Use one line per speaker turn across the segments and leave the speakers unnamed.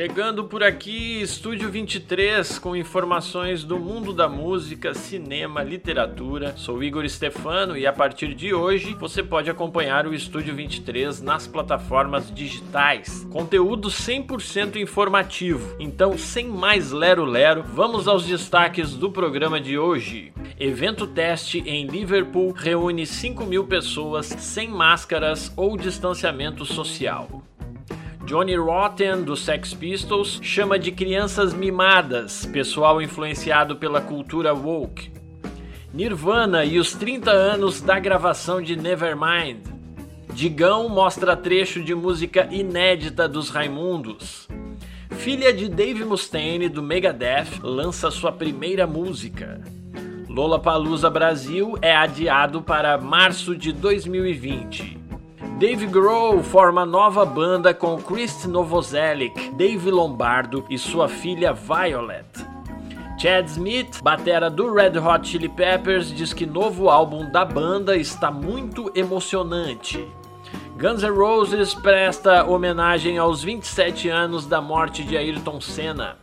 Chegando por aqui, Estúdio 23, com informações do mundo da música, cinema, literatura. Sou Igor Stefano e a partir de hoje você pode acompanhar o Estúdio 23 nas plataformas digitais. Conteúdo 100% informativo. Então, sem mais lero-lero, vamos aos destaques do programa de hoje. Evento teste em Liverpool reúne 5 mil pessoas sem máscaras ou distanciamento social. Johnny Rotten, do Sex Pistols, chama de crianças mimadas, pessoal influenciado pela cultura woke. Nirvana e os 30 anos da gravação de Nevermind. Digão mostra trecho de música inédita dos Raimundos. Filha de Dave Mustaine do Megadeth lança sua primeira música. Lollapalooza Brasil é adiado para março de 2020. Dave Grohl forma nova banda com Chris Novoselic, Dave Lombardo e sua filha Violet. Chad Smith, batera do Red Hot Chili Peppers, diz que novo álbum da banda está muito emocionante. Guns N' Roses presta homenagem aos 27 anos da morte de Ayrton Senna.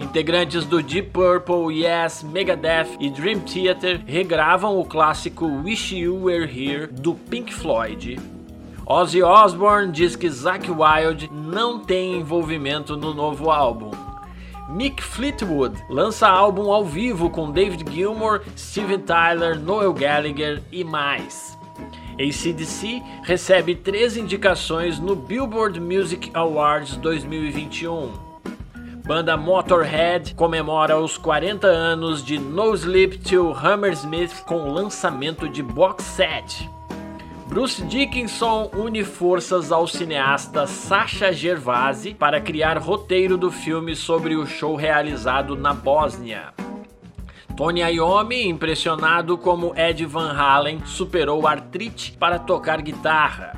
Integrantes do Deep Purple, Yes, Megadeth e Dream Theater regravam o clássico Wish You Were Here do Pink Floyd Ozzy Osbourne diz que Zakk Wylde não tem envolvimento no novo álbum. Mick Fleetwood lança álbum ao vivo com David Gilmour, Steven Tyler, Noel Gallagher e mais. ACDC recebe três indicações no Billboard Music Awards 2021. Banda Motorhead comemora os 40 anos de No Sleep Till Hammersmith com lançamento de box set. Bruce Dickinson une forças ao cineasta Sacha Gervasi para criar roteiro do filme sobre o show realizado na Bósnia. Tony Iommi, impressionado como Ed Van Halen superou artrite para tocar guitarra.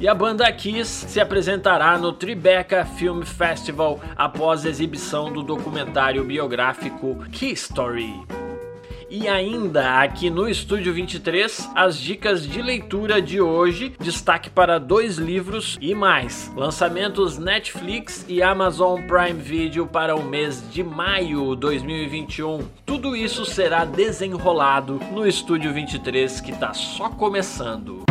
E a banda Kiss se apresentará no Tribeca Film Festival após a exibição do documentário biográfico Key Story. E ainda aqui no Estúdio 23, as dicas de leitura de hoje, destaque para dois livros e mais. Lançamentos Netflix e Amazon Prime Video para o mês de maio 2021. Tudo isso será desenrolado no Estúdio 23 que está só começando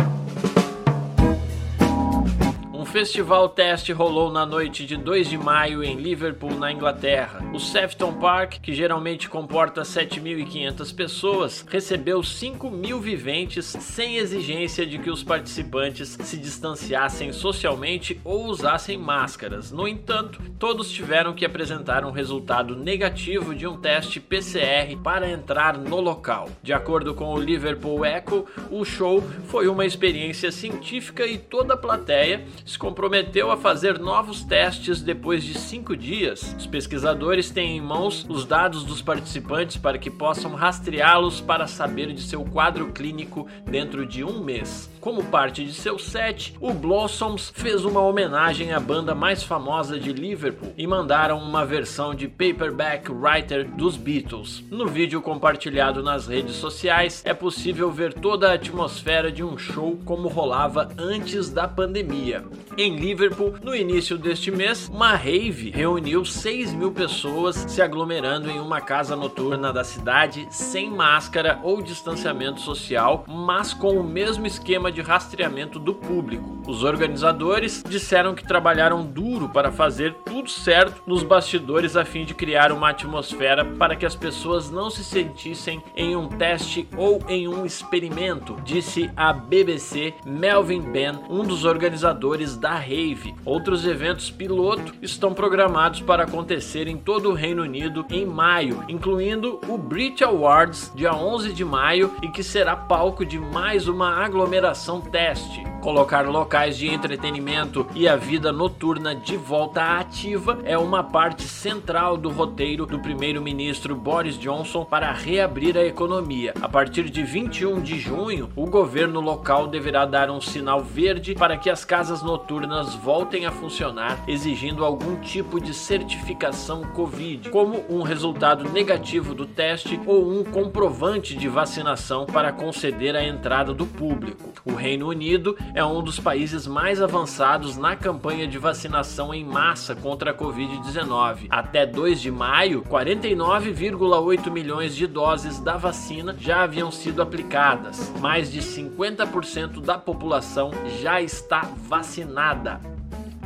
festival teste rolou na noite de 2 de maio em Liverpool, na Inglaterra. O Sefton Park, que geralmente comporta 7.500 pessoas, recebeu 5 mil viventes sem exigência de que os participantes se distanciassem socialmente ou usassem máscaras. No entanto, todos tiveram que apresentar um resultado negativo de um teste PCR para entrar no local. De acordo com o Liverpool Echo, o show foi uma experiência científica e toda a plateia comprometeu a fazer novos testes depois de cinco dias. Os pesquisadores têm em mãos os dados dos participantes para que possam rastreá-los para saber de seu quadro clínico dentro de um mês. Como parte de seu set, o Blossoms fez uma homenagem à banda mais famosa de Liverpool e mandaram uma versão de Paperback Writer dos Beatles. No vídeo compartilhado nas redes sociais, é possível ver toda a atmosfera de um show como rolava antes da pandemia. Em Liverpool, no início deste mês, uma rave reuniu 6 mil pessoas se aglomerando em uma casa noturna da cidade sem máscara ou distanciamento social, mas com o mesmo esquema de rastreamento do público. Os organizadores disseram que trabalharam duro para fazer tudo certo nos bastidores a fim de criar uma atmosfera para que as pessoas não se sentissem em um teste ou em um experimento, disse a BBC Melvin Ben, um dos organizadores da Rave. Outros eventos piloto estão programados para acontecer em todo o Reino Unido em maio, incluindo o Brit Awards, dia 11 de maio, e que será palco de mais uma aglomeração teste. Colocar locais de entretenimento e a vida noturna de volta ativa é uma parte central do roteiro do primeiro-ministro Boris Johnson para reabrir a economia. A partir de 21 de junho, o governo local deverá dar um sinal verde para que as casas noturnas voltem a funcionar, exigindo algum tipo de certificação Covid, como um resultado negativo do teste ou um comprovante de vacinação para conceder a entrada do público. O Reino Unido é um dos países mais avançados na campanha de vacinação em massa contra a Covid-19. Até 2 de maio, 49,8 milhões de doses da vacina já haviam sido aplicadas. Mais de 50% da população já está vacinada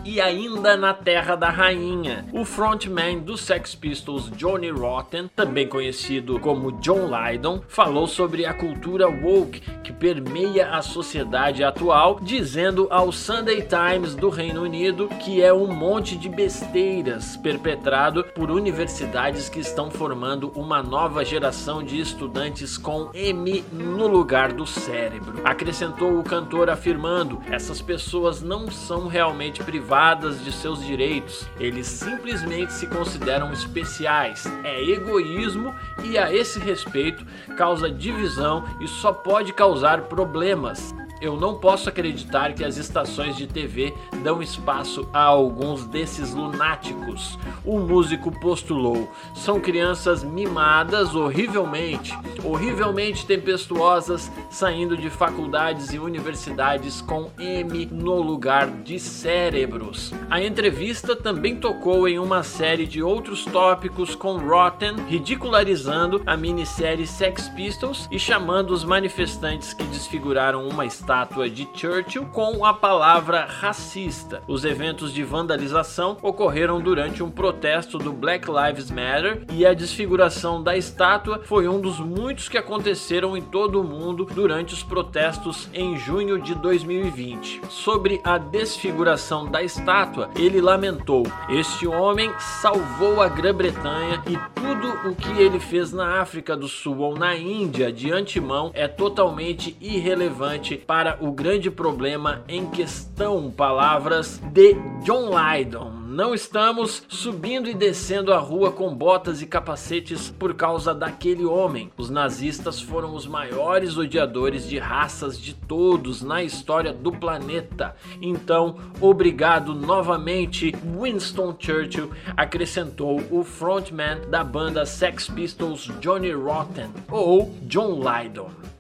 e ainda na Terra da Rainha. O frontman dos Sex Pistols, Johnny Rotten, também conhecido como John Lydon, falou sobre a cultura woke que permeia a sociedade atual, dizendo ao Sunday Times do Reino Unido que é um monte de besteiras perpetrado por universidades que estão formando uma nova geração de estudantes com M no lugar do cérebro. Acrescentou o cantor afirmando: essas pessoas não são realmente privadas privadas de seus direitos, eles simplesmente se consideram especiais. É egoísmo e, a esse respeito, causa divisão e só pode causar problemas. Eu não posso acreditar que as estações de TV dão espaço a alguns desses lunáticos. O músico postulou: são crianças mimadas horrivelmente, horrivelmente tempestuosas, saindo de faculdades e universidades com M no lugar de cérebros. A entrevista também tocou em uma série de outros tópicos com Rotten, ridicularizando a minissérie Sex Pistols e chamando os manifestantes que desfiguraram uma estátua de Churchill com a palavra racista. Os eventos de vandalização ocorreram durante um protesto do Black Lives Matter e a desfiguração da estátua foi um dos muitos que aconteceram em todo o mundo durante os protestos em junho de 2020. Sobre a desfiguração da estátua, ele lamentou: Este homem salvou a Grã-Bretanha e tudo o que ele fez na África do Sul ou na Índia de antemão é totalmente irrelevante para para o grande problema em questão. Palavras de John Lydon. Não estamos subindo e descendo a rua com botas e capacetes por causa daquele homem. Os nazistas foram os maiores odiadores de raças de todos na história do planeta. Então, obrigado novamente, Winston Churchill, acrescentou o frontman da banda Sex Pistols, Johnny Rotten, ou John Lydon.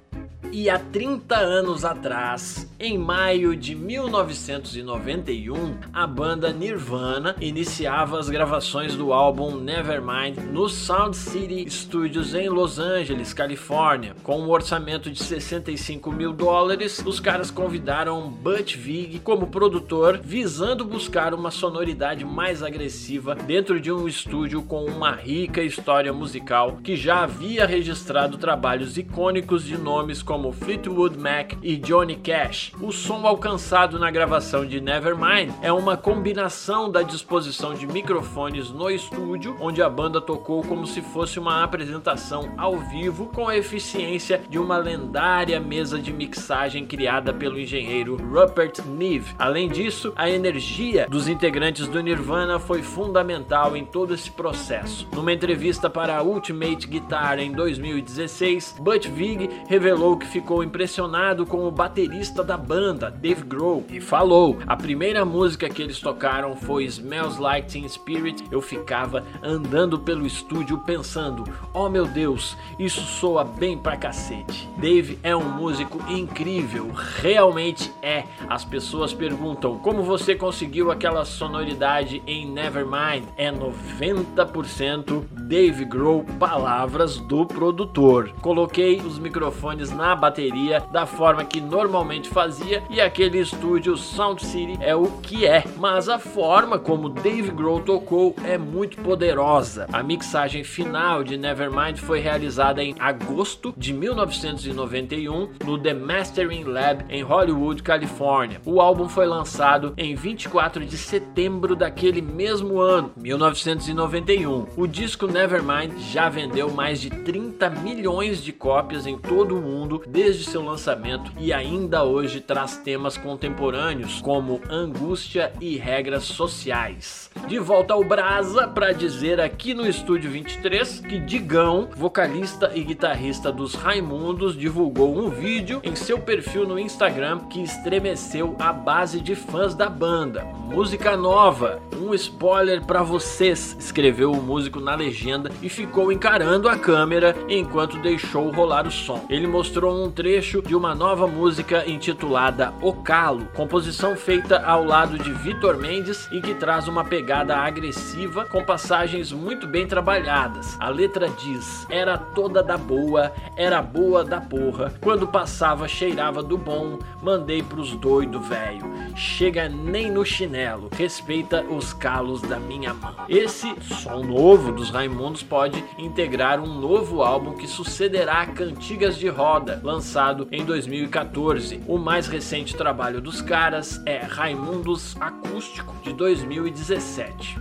E há 30 anos atrás, em maio de 1991, a banda Nirvana iniciava as gravações do álbum Nevermind no Sound City Studios em Los Angeles, Califórnia. Com um orçamento de 65 mil dólares, os caras convidaram Butch Vig como produtor, visando buscar uma sonoridade mais agressiva dentro de um estúdio com uma rica história musical que já havia registrado trabalhos icônicos de nomes como como Fleetwood Mac e Johnny Cash. O som alcançado na gravação de Nevermind é uma combinação da disposição de microfones no estúdio, onde a banda tocou como se fosse uma apresentação ao vivo, com a eficiência de uma lendária mesa de mixagem criada pelo engenheiro Rupert Neve. Além disso, a energia dos integrantes do Nirvana foi fundamental em todo esse processo. Numa entrevista para a Ultimate Guitar em 2016, Butch Vig revelou que ficou impressionado com o baterista da banda, Dave Grohl, e falou: a primeira música que eles tocaram foi Smells Like Teen Spirit. Eu ficava andando pelo estúdio pensando: oh meu Deus, isso soa bem pra cacete. Dave é um músico incrível, realmente é. As pessoas perguntam como você conseguiu aquela sonoridade em Nevermind. É 90% Dave Grohl, palavras do produtor. Coloquei os microfones na bateria da forma que normalmente fazia e aquele estúdio Sound City é o que é, mas a forma como Dave Grohl tocou é muito poderosa. A mixagem final de Nevermind foi realizada em agosto de 1991 no The Mastering Lab em Hollywood, Califórnia. O álbum foi lançado em 24 de setembro daquele mesmo ano, 1991. O disco Nevermind já vendeu mais de 30 milhões de cópias em todo o mundo desde seu lançamento e ainda hoje traz temas contemporâneos como angústia e regras sociais. De volta ao Brasa para dizer aqui no Estúdio 23 que Digão, vocalista e guitarrista dos Raimundos, divulgou um vídeo em seu perfil no Instagram que estremeceu a base de fãs da banda. Música nova, um spoiler para vocês, escreveu o músico na legenda e ficou encarando a câmera enquanto deixou rolar o som. Ele mostrou um trecho de uma nova música intitulada O Calo, composição feita ao lado de Vitor Mendes e que traz uma pegada agressiva com passagens muito bem trabalhadas. A letra diz: Era toda da boa, era boa da porra, quando passava cheirava do bom, mandei pros doido velho. Chega nem no chinelo, respeita os calos da minha mão. Esse som novo dos Raimundos pode integrar um novo álbum que sucederá a Cantigas de Roda, lançado em 2014. O mais recente trabalho dos caras é Raimundos Acústico, de 2017.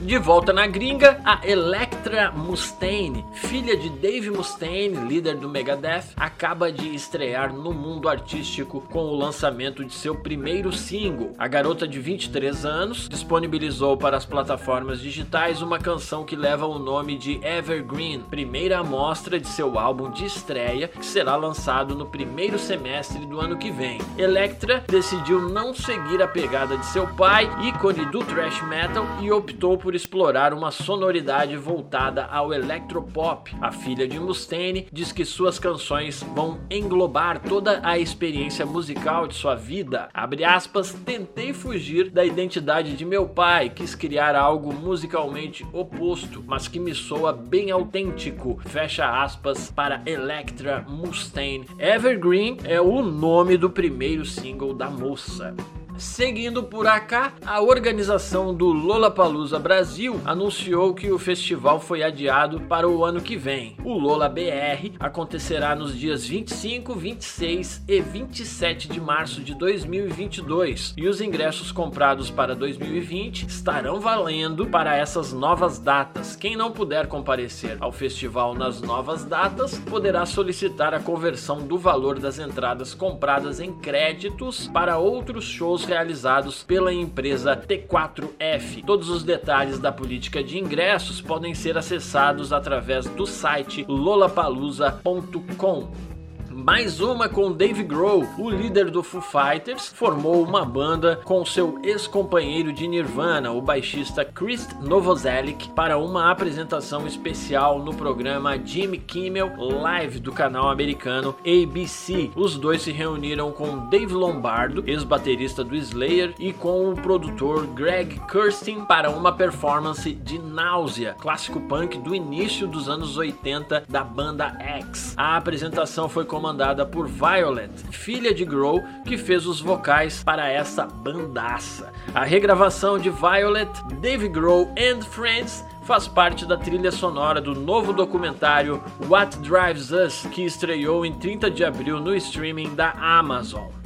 De volta na gringa, a Electra Mustaine, filha de Dave Mustaine, líder do Megadeth, acaba de estrear no mundo artístico com o lançamento de seu primeiro single. A garota de 23 anos disponibilizou para as plataformas digitais uma canção que leva o nome de Evergreen, primeira amostra de seu álbum de estreia que será lançado no primeiro semestre do ano que vem. Electra decidiu não seguir a pegada de seu pai, ícone do thrash metal, e optou por explorar uma sonoridade voltada ao electropop. A filha de Mustaine diz que suas canções vão englobar toda a experiência musical de sua vida. Abre aspas, tentei fugir da identidade de meu pai, quis criar algo musicalmente oposto, mas que me soa bem autêntico. Fecha aspas para Electra Mustaine. Evergreen é o nome do primeiro single da moça. Seguindo por acá, a organização do Lollapalooza Brasil anunciou que o festival foi adiado para o ano que vem. O Lola BR acontecerá nos dias 25, 26 e 27 de março de 2022 e os ingressos comprados para 2020 estarão valendo para essas novas datas. Quem não puder comparecer ao festival nas novas datas poderá solicitar a conversão do valor das entradas compradas em créditos para outros shows realizados pela empresa T4F. Todos os detalhes da política de ingressos podem ser acessados através do site lollapalooza.com. Mais uma com Dave Grohl, o líder do Foo Fighters, formou uma banda com seu ex-companheiro de Nirvana, o baixista Chris Novoselic, para uma apresentação especial no programa Jimmy Kimmel Live do canal americano ABC. Os dois se reuniram com Dave Lombardo, ex-baterista do Slayer, e com o produtor Greg Kurstin para uma performance de Náusea, clássico punk do início dos anos 80 da banda X. A apresentação foi comandada comandada por Violet, filha de Grohl, que fez os vocais para essa bandaça. A regravação de Violet, Dave Grohl and Friends faz parte da trilha sonora do novo documentário What Drives Us, que estreou em 30 de abril no streaming da Amazon.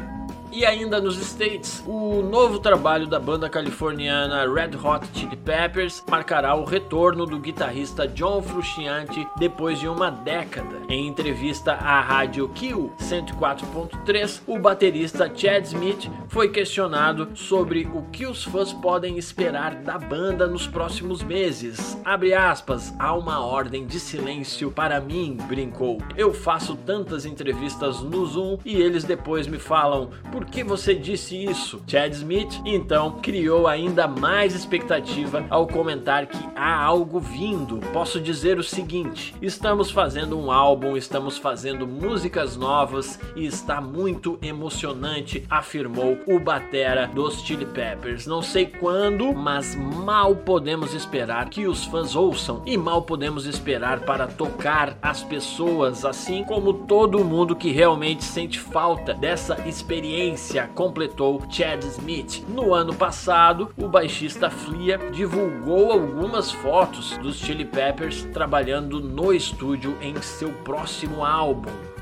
E ainda nos States, o novo trabalho da banda californiana Red Hot Chili Peppers marcará o retorno do guitarrista John Frusciante depois de uma década. Em entrevista à rádio Kill 104.3, o baterista Chad Smith foi questionado sobre o que os fãs podem esperar da banda nos próximos meses. Abre aspas, há uma ordem de silêncio para mim, brincou. Eu faço tantas entrevistas no Zoom e eles depois me falam por que você disse isso? Chad Smith então criou ainda mais expectativa ao comentar que há algo vindo. Posso dizer o seguinte: estamos fazendo um álbum, estamos fazendo músicas novas e está muito emocionante, afirmou o batera dos Chili Peppers. Não sei quando, mas mal podemos esperar que os fãs ouçam e mal podemos esperar para tocar as pessoas, assim como todo mundo que realmente sente falta dessa experiência completou Chad Smith. No ano passado, o baixista Flia divulgou algumas fotos dos Chili Peppers trabalhando no estúdio em seu próximo álbum.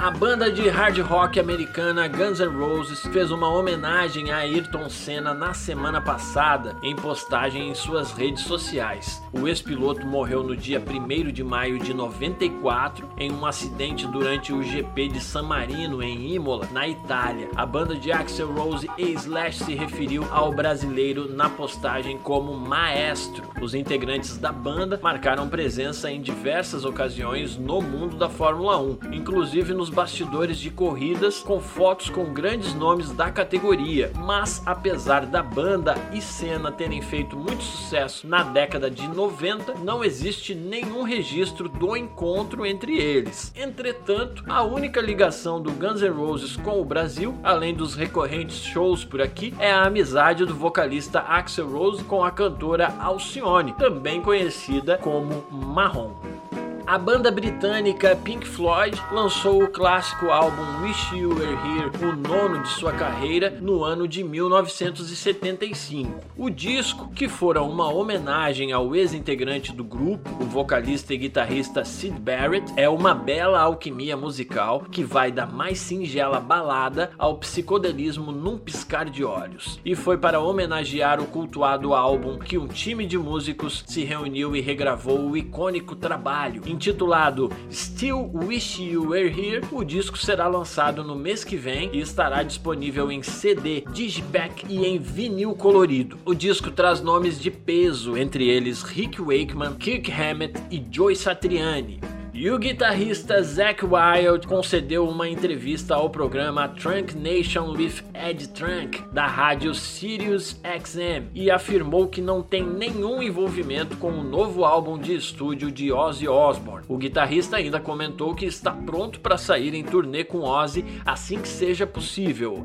A banda de hard rock americana Guns N' Roses fez uma homenagem a Ayrton Senna na semana passada em postagem em suas redes sociais. O ex-piloto morreu no dia 1 de maio de 94 em um acidente durante o GP de San Marino em Imola, na Itália. A banda de Axel Rose e Slash se referiu ao brasileiro na postagem como maestro. Os integrantes da banda marcaram presença em diversas ocasiões no mundo da Fórmula 1, inclusive nos nos bastidores de corridas com fotos com grandes nomes da categoria. Mas apesar da banda e cena terem feito muito sucesso na década de 90, não existe nenhum registro do encontro entre eles. Entretanto, a única ligação do Guns N' Roses com o Brasil, além dos recorrentes shows por aqui, é a amizade do vocalista Axel Rose com a cantora Alcione, também conhecida como Marrom. A banda britânica Pink Floyd lançou o clássico álbum Wish You Were Here, o nono de sua carreira, no ano de 1975. O disco, que fora uma homenagem ao ex-integrante do grupo, o vocalista e guitarrista Sid Barrett, é uma bela alquimia musical que vai da mais singela balada ao psicodelismo num piscar de olhos. E foi para homenagear o cultuado álbum que um time de músicos se reuniu e regravou o icônico trabalho Intitulado Still Wish You Were Here, o disco será lançado no mês que vem e estará disponível em CD, digipack e em vinil colorido. O disco traz nomes de peso, entre eles Rick Wakeman, Kirk Hammett e Joy Satriani. E o guitarrista Zack Wild concedeu uma entrevista ao programa Trunk Nation with Ed Trunk da rádio Sirius XM e afirmou que não tem nenhum envolvimento com o novo álbum de estúdio de Ozzy Osbourne. O guitarrista ainda comentou que está pronto para sair em turnê com Ozzy assim que seja possível.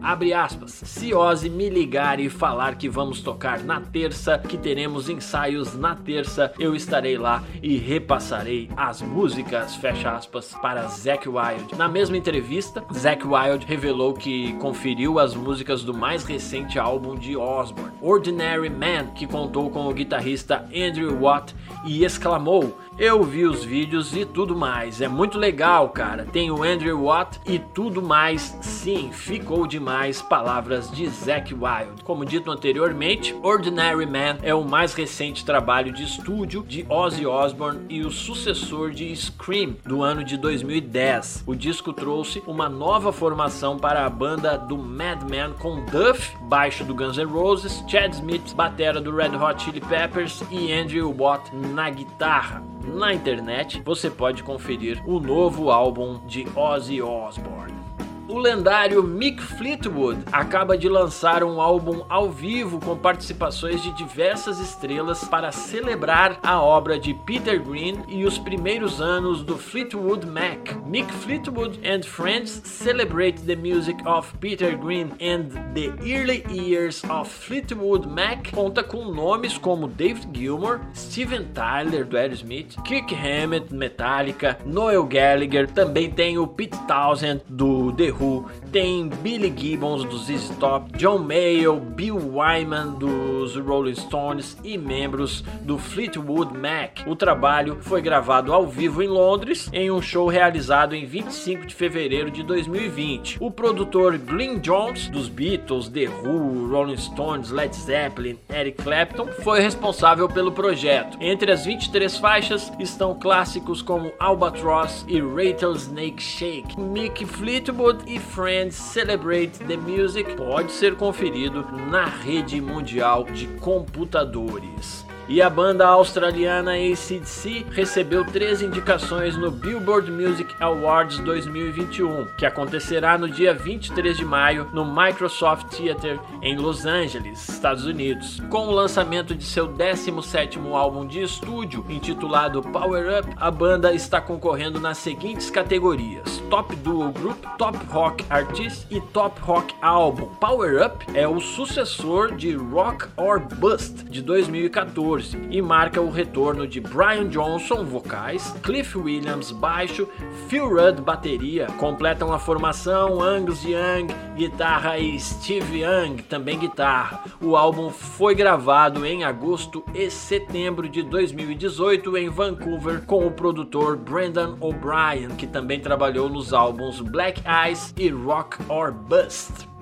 Se Ozzy me ligar e falar que vamos tocar na terça, que teremos ensaios na terça, eu estarei lá e repassarei as músicas fecha aspas, para Zack Wild. Na mesma entrevista, Zack Wild revelou que conferiu as músicas do mais recente álbum de Osbourne, Ordinary Man, que contou com o guitarrista Andrew Watt e exclamou: eu vi os vídeos e tudo mais. É muito legal, cara. Tem o Andrew Watt e tudo mais. Sim, ficou demais. Palavras de Zack Wild. Como dito anteriormente, Ordinary Man é o mais recente trabalho de estúdio de Ozzy Osbourne e o sucessor de Scream do ano de 2010. O disco trouxe uma nova formação para a banda do Madman com Duff, baixo do Guns N' Roses, Chad Smith, batera do Red Hot Chili Peppers e Andrew Watt na guitarra na internet, você pode conferir o novo álbum de Ozzy Osbourne. O lendário Mick Fleetwood acaba de lançar um álbum ao vivo com participações de diversas estrelas para celebrar a obra de Peter Green e os primeiros anos do Fleetwood Mac. Mick Fleetwood and Friends celebrate the music of Peter Green and the early years of Fleetwood Mac conta com nomes como David Gilmour, Steven Tyler do Aerosmith, Kirk Hammett Metallica, Noel Gallagher, também tem o Pete Townsend do The Who, tem Billy Gibbons dos ZZ Top, John Mayall, Bill Wyman dos Rolling Stones e membros do Fleetwood Mac. O trabalho foi gravado ao vivo em Londres em um show realizado em 25 de fevereiro de 2020. O produtor Glyn Jones dos Beatles, The Who, Rolling Stones, Led Zeppelin, Eric Clapton foi responsável pelo projeto. Entre as 23 faixas estão clássicos como Albatross e Rattlesnake Shake. Mick Fleetwood e Friends Celebrate the Music pode ser conferido na rede mundial de computadores. E a banda australiana ACDC recebeu três indicações no Billboard Music Awards 2021, que acontecerá no dia 23 de maio no Microsoft Theater em Los Angeles, Estados Unidos. Com o lançamento de seu 17º álbum de estúdio, intitulado Power Up, a banda está concorrendo nas seguintes categorias: Top Duo Group, Top Rock Artist e Top Rock Album. Power Up é o sucessor de Rock or Bust de 2014 14 e marca o retorno de Brian Johnson, vocais, Cliff Williams, baixo, Phil Rudd, bateria. Completam a formação Angus Young, guitarra e Steve Young, também guitarra. O álbum foi gravado em agosto e setembro de 2018 em Vancouver com o produtor Brendan O'Brien, que também trabalhou nos álbuns Black Eyes e Rock or Bust.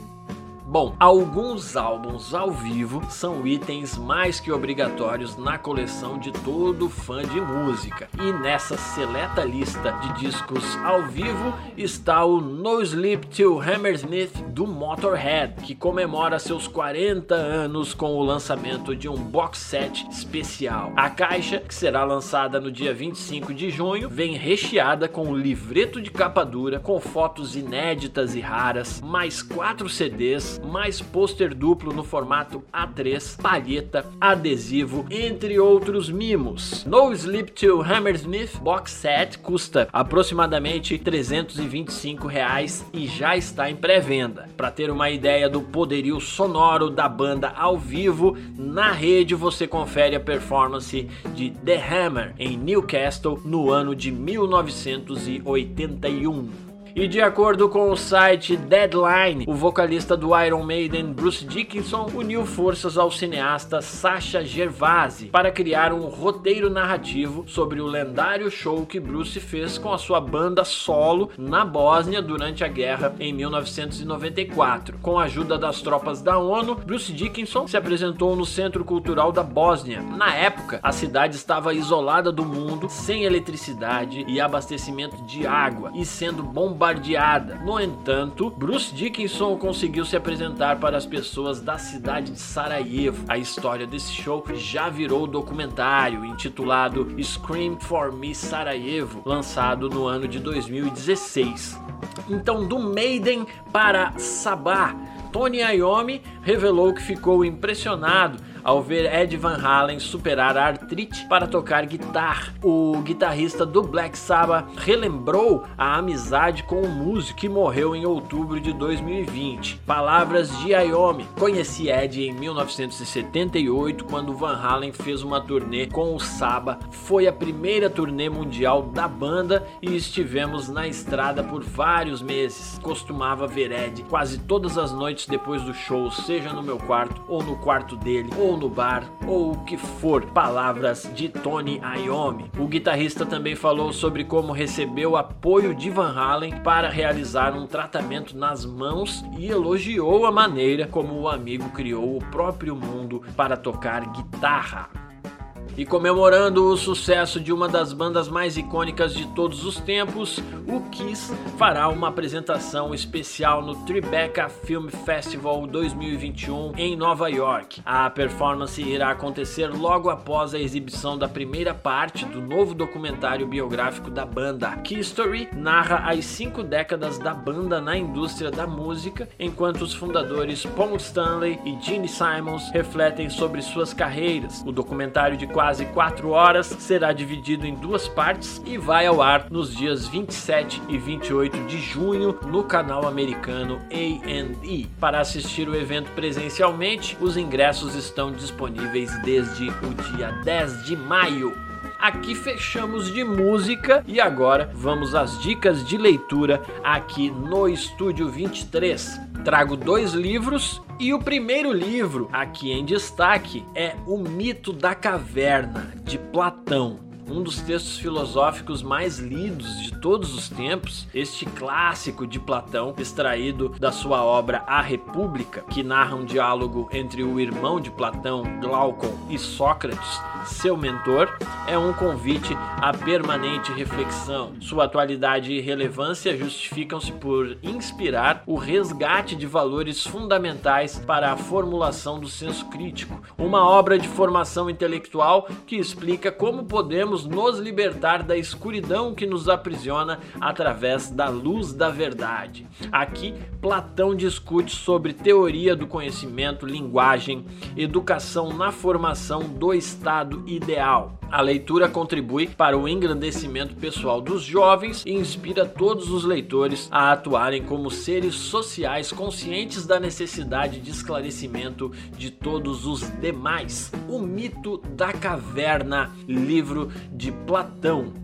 Bom, alguns álbuns ao vivo são itens mais que obrigatórios na coleção de todo fã de música. E nessa seleta lista de discos ao vivo está o No Sleep Till Hammersmith do Motorhead, que comemora seus 40 anos com o lançamento de um box set especial. A caixa, que será lançada no dia 25 de junho, vem recheada com um livreto de capa dura com fotos inéditas e raras, mais quatro CDs, mais pôster duplo no formato A3, palheta, adesivo, entre outros mimos. No Sleep Till Hammersmith Box Set custa aproximadamente 325 reais e já está em pré-venda. Para ter uma ideia do poderio sonoro da banda ao vivo, na rede você confere a performance de The Hammer em Newcastle no ano de 1981. E de acordo com o site Deadline, o vocalista do Iron Maiden, Bruce Dickinson, uniu forças ao cineasta Sasha Gervasi para criar um roteiro narrativo sobre o lendário show que Bruce fez com a sua banda solo na Bósnia durante a guerra em 1994. Com a ajuda das tropas da ONU, Bruce Dickinson se apresentou no Centro Cultural da Bósnia. Na época, a cidade estava isolada do mundo, sem eletricidade e abastecimento de água e sendo bombardeada bombardeada. No entanto, Bruce Dickinson conseguiu se apresentar para as pessoas da cidade de Sarajevo. A história desse show já virou documentário intitulado Scream for Me Sarajevo, lançado no ano de 2016. Então, do Maiden para Sabah, Tony Iommi revelou que ficou impressionado ao ver Ed Van Halen superar a artrite para tocar guitarra. O guitarrista do Black Sabbath relembrou a amizade com o músico que morreu em outubro de 2020. Palavras de Iommi. Conheci Ed em 1978 quando Van Halen fez uma turnê com o Sabbath. Foi a primeira turnê mundial da banda e estivemos na estrada por vários meses. Costumava ver Ed quase todas as noites depois do show, seja no meu quarto ou no quarto dele ou ou no bar, ou o que for. Palavras de Tony Iommi. O guitarrista também falou sobre como recebeu apoio de Van Halen para realizar um tratamento nas mãos e elogiou a maneira como o amigo criou o próprio mundo para tocar guitarra. E comemorando o sucesso de uma das bandas mais icônicas de todos os tempos, o Kiss fará uma apresentação especial no Tribeca Film Festival 2021 em Nova York. A performance irá acontecer logo após a exibição da primeira parte do novo documentário biográfico da banda. Kiss Story narra as cinco décadas da banda na indústria da música, enquanto os fundadores Paul Stanley e Gene Simons refletem sobre suas carreiras. O documentário de quase 4 horas, será dividido em duas partes e vai ao ar nos dias 27 e 28 de junho no canal americano A&E. Para assistir o evento presencialmente, os ingressos estão disponíveis desde o dia 10 de maio. Aqui fechamos de música e agora vamos às dicas de leitura aqui no Estúdio 23. Trago dois livros e o primeiro livro aqui em destaque é O Mito da Caverna de Platão um dos textos filosóficos mais lidos de todos os tempos, este clássico de Platão, extraído da sua obra A República, que narra um diálogo entre o irmão de Platão, Glaucon, e Sócrates, seu mentor, é um convite à permanente reflexão. Sua atualidade e relevância justificam-se por inspirar o resgate de valores fundamentais para a formulação do senso crítico, uma obra de formação intelectual que explica como podemos nos libertar da escuridão que nos aprisiona através da luz da verdade. Aqui, Platão discute sobre teoria do conhecimento, linguagem, educação na formação do estado ideal. A leitura contribui para o engrandecimento pessoal dos jovens e inspira todos os leitores a atuarem como seres sociais conscientes da necessidade de esclarecimento de todos os demais. O mito da caverna, livro de Platão.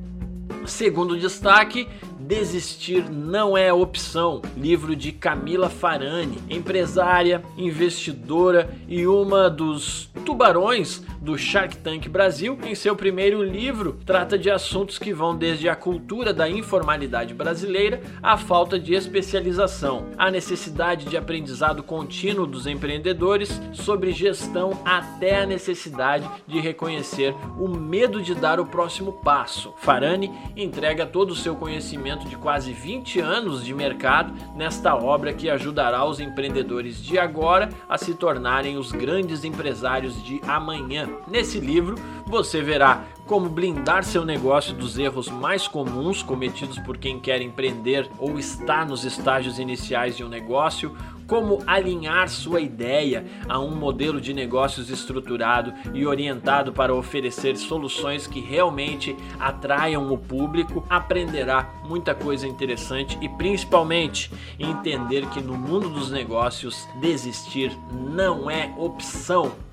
Segundo destaque, Desistir não é opção. Livro de Camila Farani, empresária, investidora e uma dos tubarões do Shark Tank Brasil. Em seu primeiro livro, trata de assuntos que vão desde a cultura da informalidade brasileira à falta de especialização, a necessidade de aprendizado contínuo dos empreendedores sobre gestão até a necessidade de reconhecer o medo de dar o próximo passo. Farani entrega todo o seu conhecimento de quase 20 anos de mercado nesta obra que ajudará os empreendedores de agora a se tornarem os grandes empresários de amanhã. Nesse livro, você verá como blindar seu negócio dos erros mais comuns cometidos por quem quer empreender ou está nos estágios iniciais de um negócio, como alinhar sua ideia a um modelo de negócios estruturado e orientado para oferecer soluções que realmente atraiam o público, aprenderá muita coisa interessante e principalmente entender que no mundo dos negócios desistir não é opção.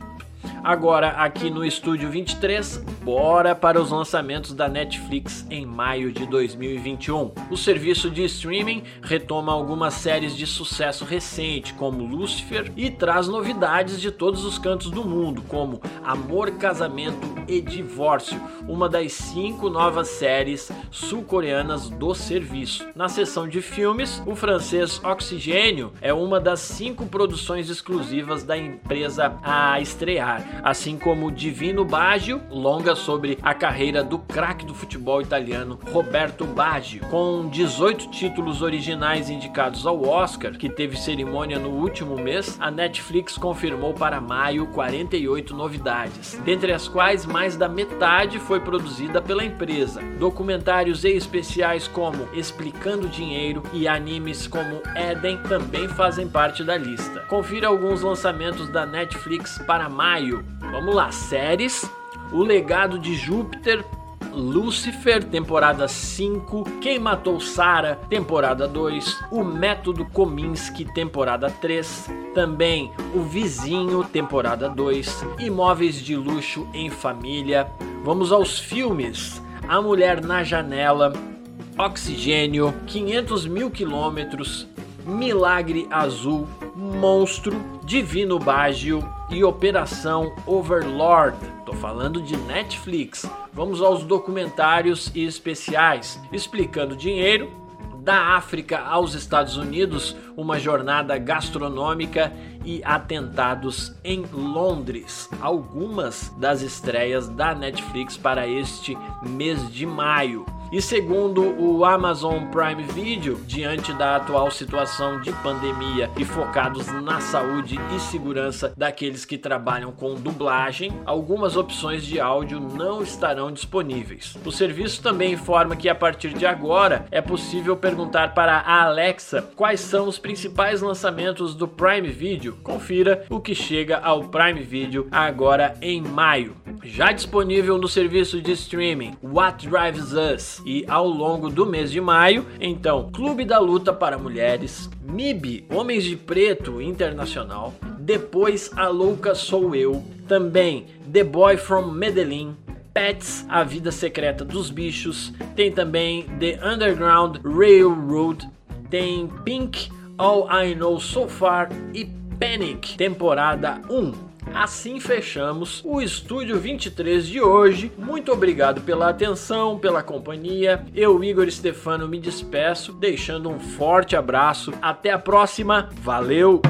Agora, aqui no Estúdio 23, bora para os lançamentos da Netflix em maio de 2021. O serviço de streaming retoma algumas séries de sucesso recente, como Lucifer, e traz novidades de todos os cantos do mundo, como Amor, Casamento e Divórcio, uma das cinco novas séries sul-coreanas do serviço. Na seção de filmes, o francês Oxigênio é uma das cinco produções exclusivas da empresa a estrear assim como Divino Baggio, longa sobre a carreira do craque do futebol italiano Roberto Baggio, com 18 títulos originais indicados ao Oscar, que teve cerimônia no último mês, a Netflix confirmou para maio 48 novidades, dentre as quais mais da metade foi produzida pela empresa. Documentários e especiais como Explicando Dinheiro e animes como Eden também fazem parte da lista. Confira alguns lançamentos da Netflix para maio. Vamos lá, séries. O Legado de Júpiter, Lucifer, temporada 5, Quem Matou Sarah, temporada 2, O Método Kominsky, temporada 3, também O Vizinho, temporada 2, Imóveis de Luxo em Família. Vamos aos filmes: A Mulher na Janela, Oxigênio, 500 mil quilômetros, Milagre Azul, Monstro, Divino Baggio e Operação Overlord. Tô falando de Netflix. Vamos aos documentários e especiais. Explicando dinheiro, da África aos Estados Unidos, uma jornada gastronômica e atentados em Londres. Algumas das estreias da Netflix para este mês de maio. E segundo o Amazon Prime Video, diante da atual situação de pandemia e focados na saúde e segurança daqueles que trabalham com dublagem, algumas opções de áudio não estarão disponíveis. O serviço também informa que a partir de agora é possível perguntar para a Alexa quais são os principais lançamentos do Prime Video. Confira o que chega ao Prime Video agora em maio. Já disponível no serviço de streaming What Drives Us e ao longo do mês de maio, então Clube da Luta para Mulheres, MIB Homens de Preto Internacional, depois A Louca Sou Eu, também The Boy from Medellín, Pets, A Vida Secreta dos Bichos, tem também The Underground Railroad, tem Pink, All I Know So Far e Panic, temporada 1. Assim fechamos o Estúdio 23 de hoje. Muito obrigado pela atenção, pela companhia. Eu, Igor Stefano, me despeço, deixando um forte abraço. Até a próxima. Valeu!